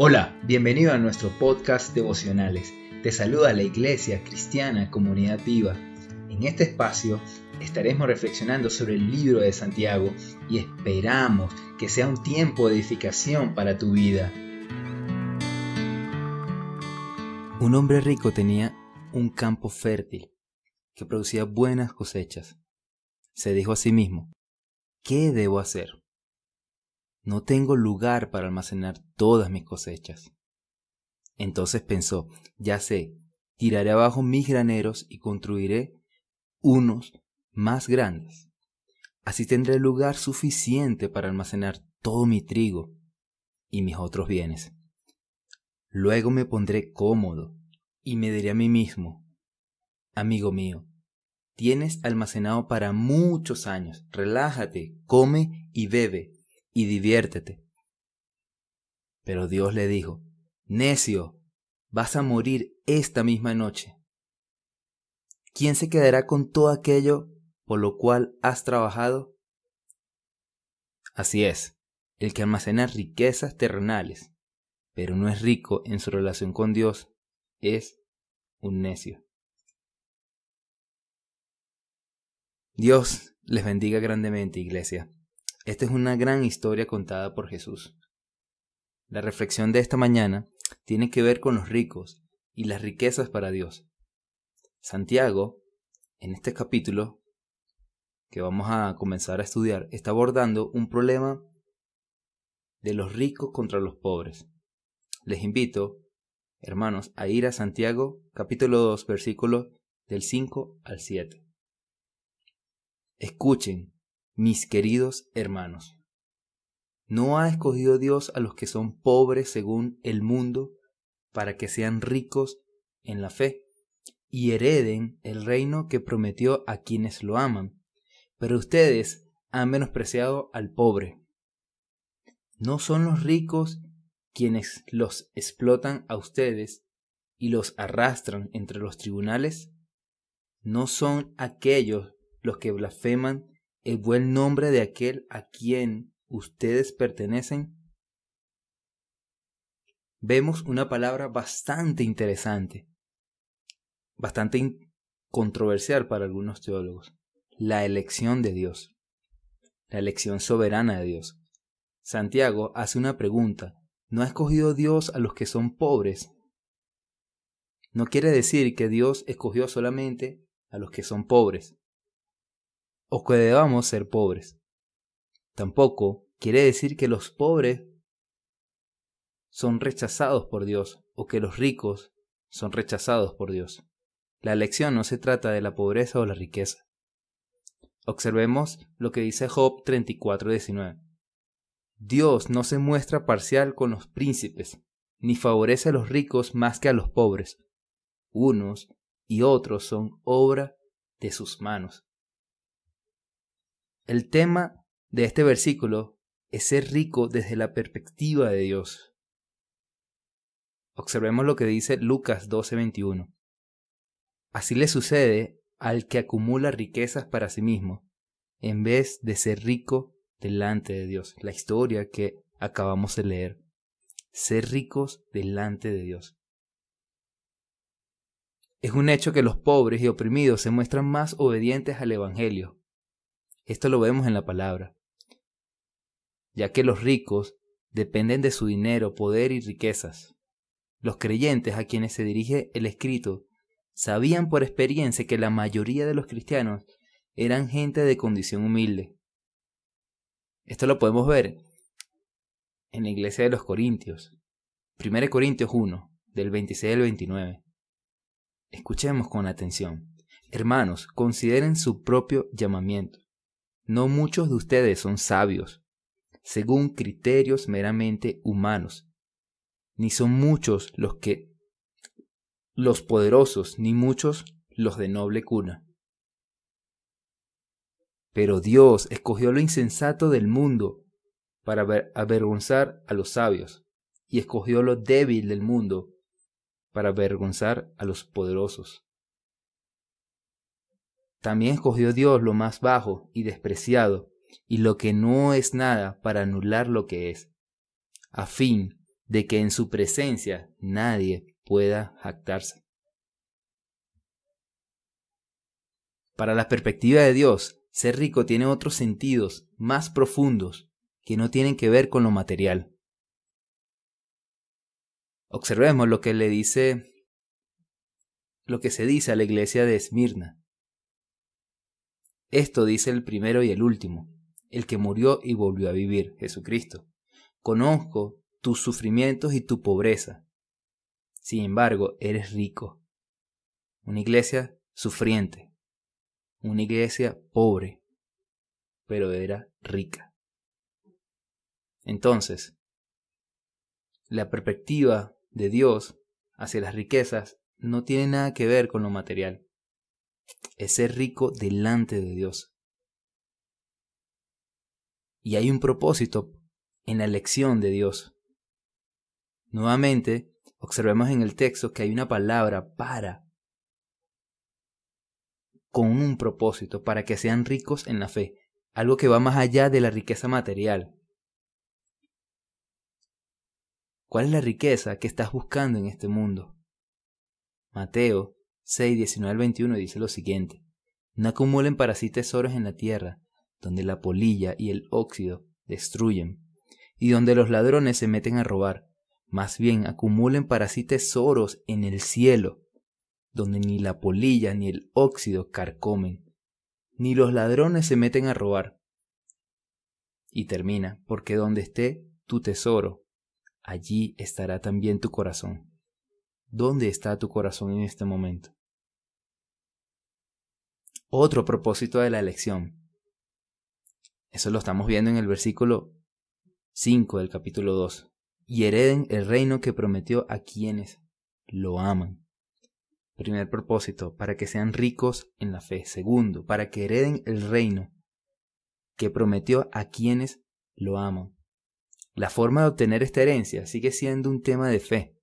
Hola, bienvenido a nuestro podcast devocionales. Te saluda la Iglesia Cristiana Comunidad Viva. En este espacio estaremos reflexionando sobre el libro de Santiago y esperamos que sea un tiempo de edificación para tu vida. Un hombre rico tenía un campo fértil que producía buenas cosechas. Se dijo a sí mismo, ¿qué debo hacer? No tengo lugar para almacenar todas mis cosechas. Entonces pensó, ya sé, tiraré abajo mis graneros y construiré unos más grandes. Así tendré lugar suficiente para almacenar todo mi trigo y mis otros bienes. Luego me pondré cómodo y me diré a mí mismo, amigo mío, tienes almacenado para muchos años, relájate, come y bebe y diviértete. Pero Dios le dijo, necio, vas a morir esta misma noche. ¿Quién se quedará con todo aquello por lo cual has trabajado? Así es, el que almacena riquezas terrenales, pero no es rico en su relación con Dios, es un necio. Dios les bendiga grandemente, iglesia. Esta es una gran historia contada por Jesús. La reflexión de esta mañana tiene que ver con los ricos y las riquezas para Dios. Santiago, en este capítulo que vamos a comenzar a estudiar, está abordando un problema de los ricos contra los pobres. Les invito, hermanos, a ir a Santiago capítulo 2 versículos del 5 al 7. Escuchen mis queridos hermanos, ¿no ha escogido Dios a los que son pobres según el mundo para que sean ricos en la fe y hereden el reino que prometió a quienes lo aman? Pero ustedes han menospreciado al pobre. ¿No son los ricos quienes los explotan a ustedes y los arrastran entre los tribunales? ¿No son aquellos los que blasfeman el buen nombre de aquel a quien ustedes pertenecen? Vemos una palabra bastante interesante, bastante controversial para algunos teólogos, la elección de Dios, la elección soberana de Dios. Santiago hace una pregunta, ¿no ha escogido Dios a los que son pobres? No quiere decir que Dios escogió solamente a los que son pobres, o que debamos ser pobres. Tampoco quiere decir que los pobres son rechazados por Dios o que los ricos son rechazados por Dios. La elección no se trata de la pobreza o la riqueza. Observemos lo que dice Job 34:19. Dios no se muestra parcial con los príncipes, ni favorece a los ricos más que a los pobres. Unos y otros son obra de sus manos. El tema de este versículo es ser rico desde la perspectiva de Dios. Observemos lo que dice Lucas 12:21. Así le sucede al que acumula riquezas para sí mismo, en vez de ser rico delante de Dios. La historia que acabamos de leer. Ser ricos delante de Dios. Es un hecho que los pobres y oprimidos se muestran más obedientes al Evangelio, esto lo vemos en la palabra. Ya que los ricos dependen de su dinero, poder y riquezas. Los creyentes a quienes se dirige el escrito sabían por experiencia que la mayoría de los cristianos eran gente de condición humilde. Esto lo podemos ver en la iglesia de los Corintios. 1 Corintios 1, del 26 al 29. Escuchemos con atención. Hermanos, consideren su propio llamamiento. No muchos de ustedes son sabios, según criterios meramente humanos, ni son muchos los que los poderosos, ni muchos los de noble cuna. Pero Dios escogió lo insensato del mundo para avergonzar a los sabios, y escogió lo débil del mundo para avergonzar a los poderosos. También escogió Dios lo más bajo y despreciado, y lo que no es nada para anular lo que es, a fin de que en su presencia nadie pueda jactarse. Para la perspectiva de Dios, ser rico tiene otros sentidos más profundos que no tienen que ver con lo material. Observemos lo que le dice lo que se dice a la iglesia de Esmirna. Esto dice el primero y el último, el que murió y volvió a vivir, Jesucristo. Conozco tus sufrimientos y tu pobreza. Sin embargo, eres rico. Una iglesia sufriente. Una iglesia pobre. Pero era rica. Entonces, la perspectiva de Dios hacia las riquezas no tiene nada que ver con lo material. Es ser rico delante de Dios. Y hay un propósito en la elección de Dios. Nuevamente, observemos en el texto que hay una palabra para, con un propósito, para que sean ricos en la fe, algo que va más allá de la riqueza material. ¿Cuál es la riqueza que estás buscando en este mundo? Mateo 6, 19 al 21 dice lo siguiente. No acumulen para sí tesoros en la tierra, donde la polilla y el óxido destruyen, y donde los ladrones se meten a robar. Más bien acumulen para sí tesoros en el cielo, donde ni la polilla ni el óxido carcomen, ni los ladrones se meten a robar. Y termina, porque donde esté tu tesoro, allí estará también tu corazón. ¿Dónde está tu corazón en este momento? Otro propósito de la elección. Eso lo estamos viendo en el versículo 5 del capítulo 2. Y hereden el reino que prometió a quienes lo aman. Primer propósito, para que sean ricos en la fe. Segundo, para que hereden el reino que prometió a quienes lo aman. La forma de obtener esta herencia sigue siendo un tema de fe.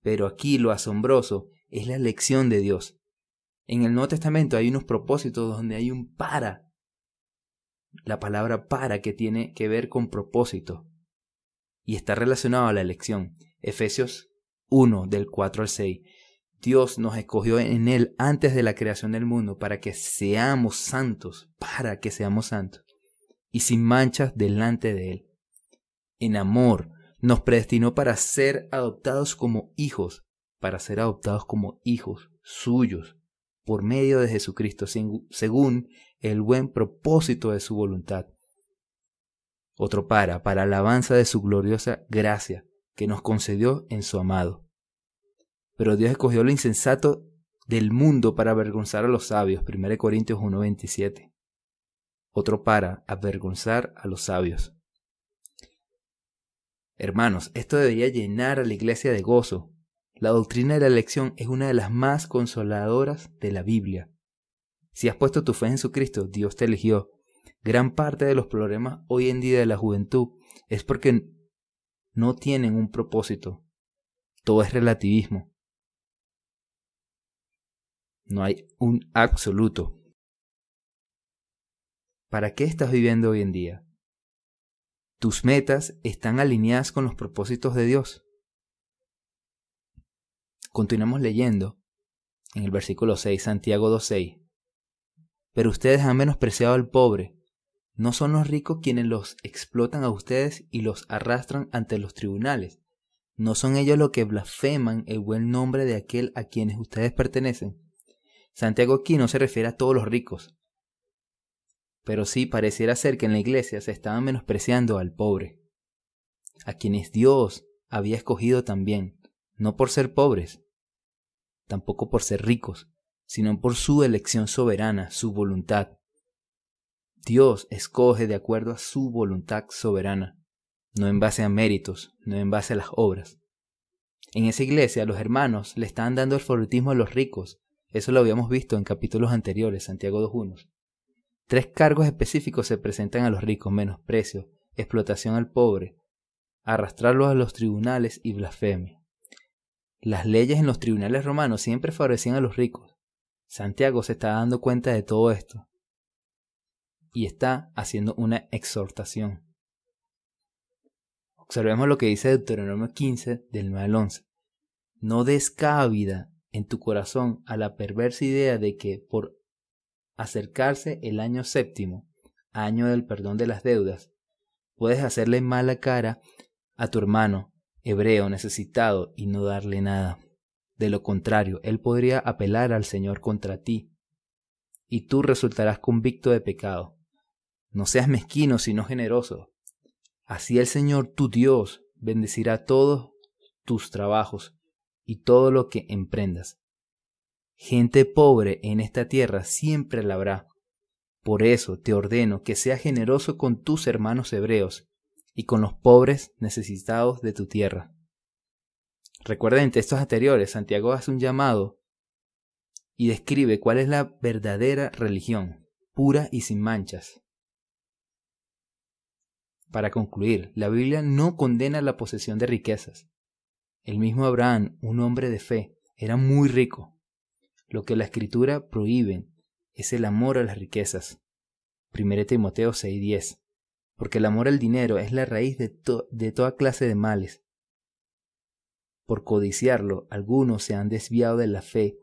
Pero aquí lo asombroso es la elección de Dios. En el Nuevo Testamento hay unos propósitos donde hay un para. La palabra para que tiene que ver con propósito. Y está relacionado a la elección. Efesios 1 del 4 al 6. Dios nos escogió en Él antes de la creación del mundo para que seamos santos, para que seamos santos, y sin manchas delante de Él. En amor, nos predestinó para ser adoptados como hijos, para ser adoptados como hijos suyos, por medio de Jesucristo, según el buen propósito de su voluntad. Otro para, para alabanza de su gloriosa gracia, que nos concedió en su amado. Pero Dios escogió lo insensato del mundo para avergonzar a los sabios, 1 Corintios 1.27. Otro para, avergonzar a los sabios. Hermanos, esto debería llenar a la iglesia de gozo. La doctrina de la elección es una de las más consoladoras de la Biblia. Si has puesto tu fe en Jesucristo, Dios te eligió. Gran parte de los problemas hoy en día de la juventud es porque no tienen un propósito. Todo es relativismo. No hay un absoluto. ¿Para qué estás viviendo hoy en día? ¿Tus metas están alineadas con los propósitos de Dios? Continuamos leyendo en el versículo 6, Santiago 2.6. Pero ustedes han menospreciado al pobre. ¿No son los ricos quienes los explotan a ustedes y los arrastran ante los tribunales? ¿No son ellos los que blasfeman el buen nombre de aquel a quienes ustedes pertenecen? Santiago aquí no se refiere a todos los ricos, pero sí pareciera ser que en la iglesia se estaba menospreciando al pobre, a quienes Dios había escogido también, no por ser pobres, tampoco por ser ricos, sino por su elección soberana, su voluntad. Dios escoge de acuerdo a su voluntad soberana, no en base a méritos, no en base a las obras. En esa iglesia los hermanos le estaban dando el favoritismo a los ricos, eso lo habíamos visto en capítulos anteriores, Santiago 2.1. Tres cargos específicos se presentan a los ricos, menosprecio, explotación al pobre, arrastrarlos a los tribunales y blasfemia. Las leyes en los tribunales romanos siempre favorecían a los ricos. Santiago se está dando cuenta de todo esto y está haciendo una exhortación. Observemos lo que dice Deuteronomio 15 del 9 al 11. No des cabida en tu corazón a la perversa idea de que por acercarse el año séptimo, año del perdón de las deudas, puedes hacerle mala cara a tu hermano hebreo necesitado y no darle nada. De lo contrario, él podría apelar al Señor contra ti, y tú resultarás convicto de pecado. No seas mezquino, sino generoso. Así el Señor tu Dios bendecirá todos tus trabajos y todo lo que emprendas. Gente pobre en esta tierra siempre la habrá. Por eso te ordeno que seas generoso con tus hermanos hebreos y con los pobres necesitados de tu tierra. Recuerda en textos anteriores, Santiago hace un llamado y describe cuál es la verdadera religión, pura y sin manchas. Para concluir, la Biblia no condena la posesión de riquezas. El mismo Abraham, un hombre de fe, era muy rico. Lo que la escritura prohíbe es el amor a las riquezas. 1 Timoteo 6:10. Porque el amor al dinero es la raíz de, toda clase de males. Por codiciarlo, algunos se han desviado de la fe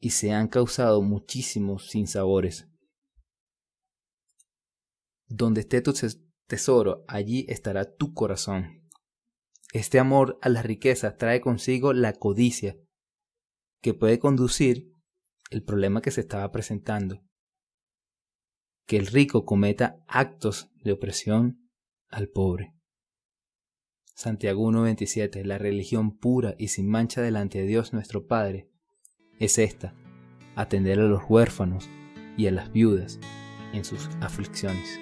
y se han causado muchísimos sinsabores. Donde esté tu tesoro, allí estará tu corazón. Este amor a las riquezas trae consigo la codicia, que puede conducir el problema que se estaba presentando, que el rico cometa actos de opresión al pobre. Santiago 1.27 La religión pura y sin mancha delante de Dios nuestro Padre es esta, atender a los huérfanos y a las viudas en sus aflicciones.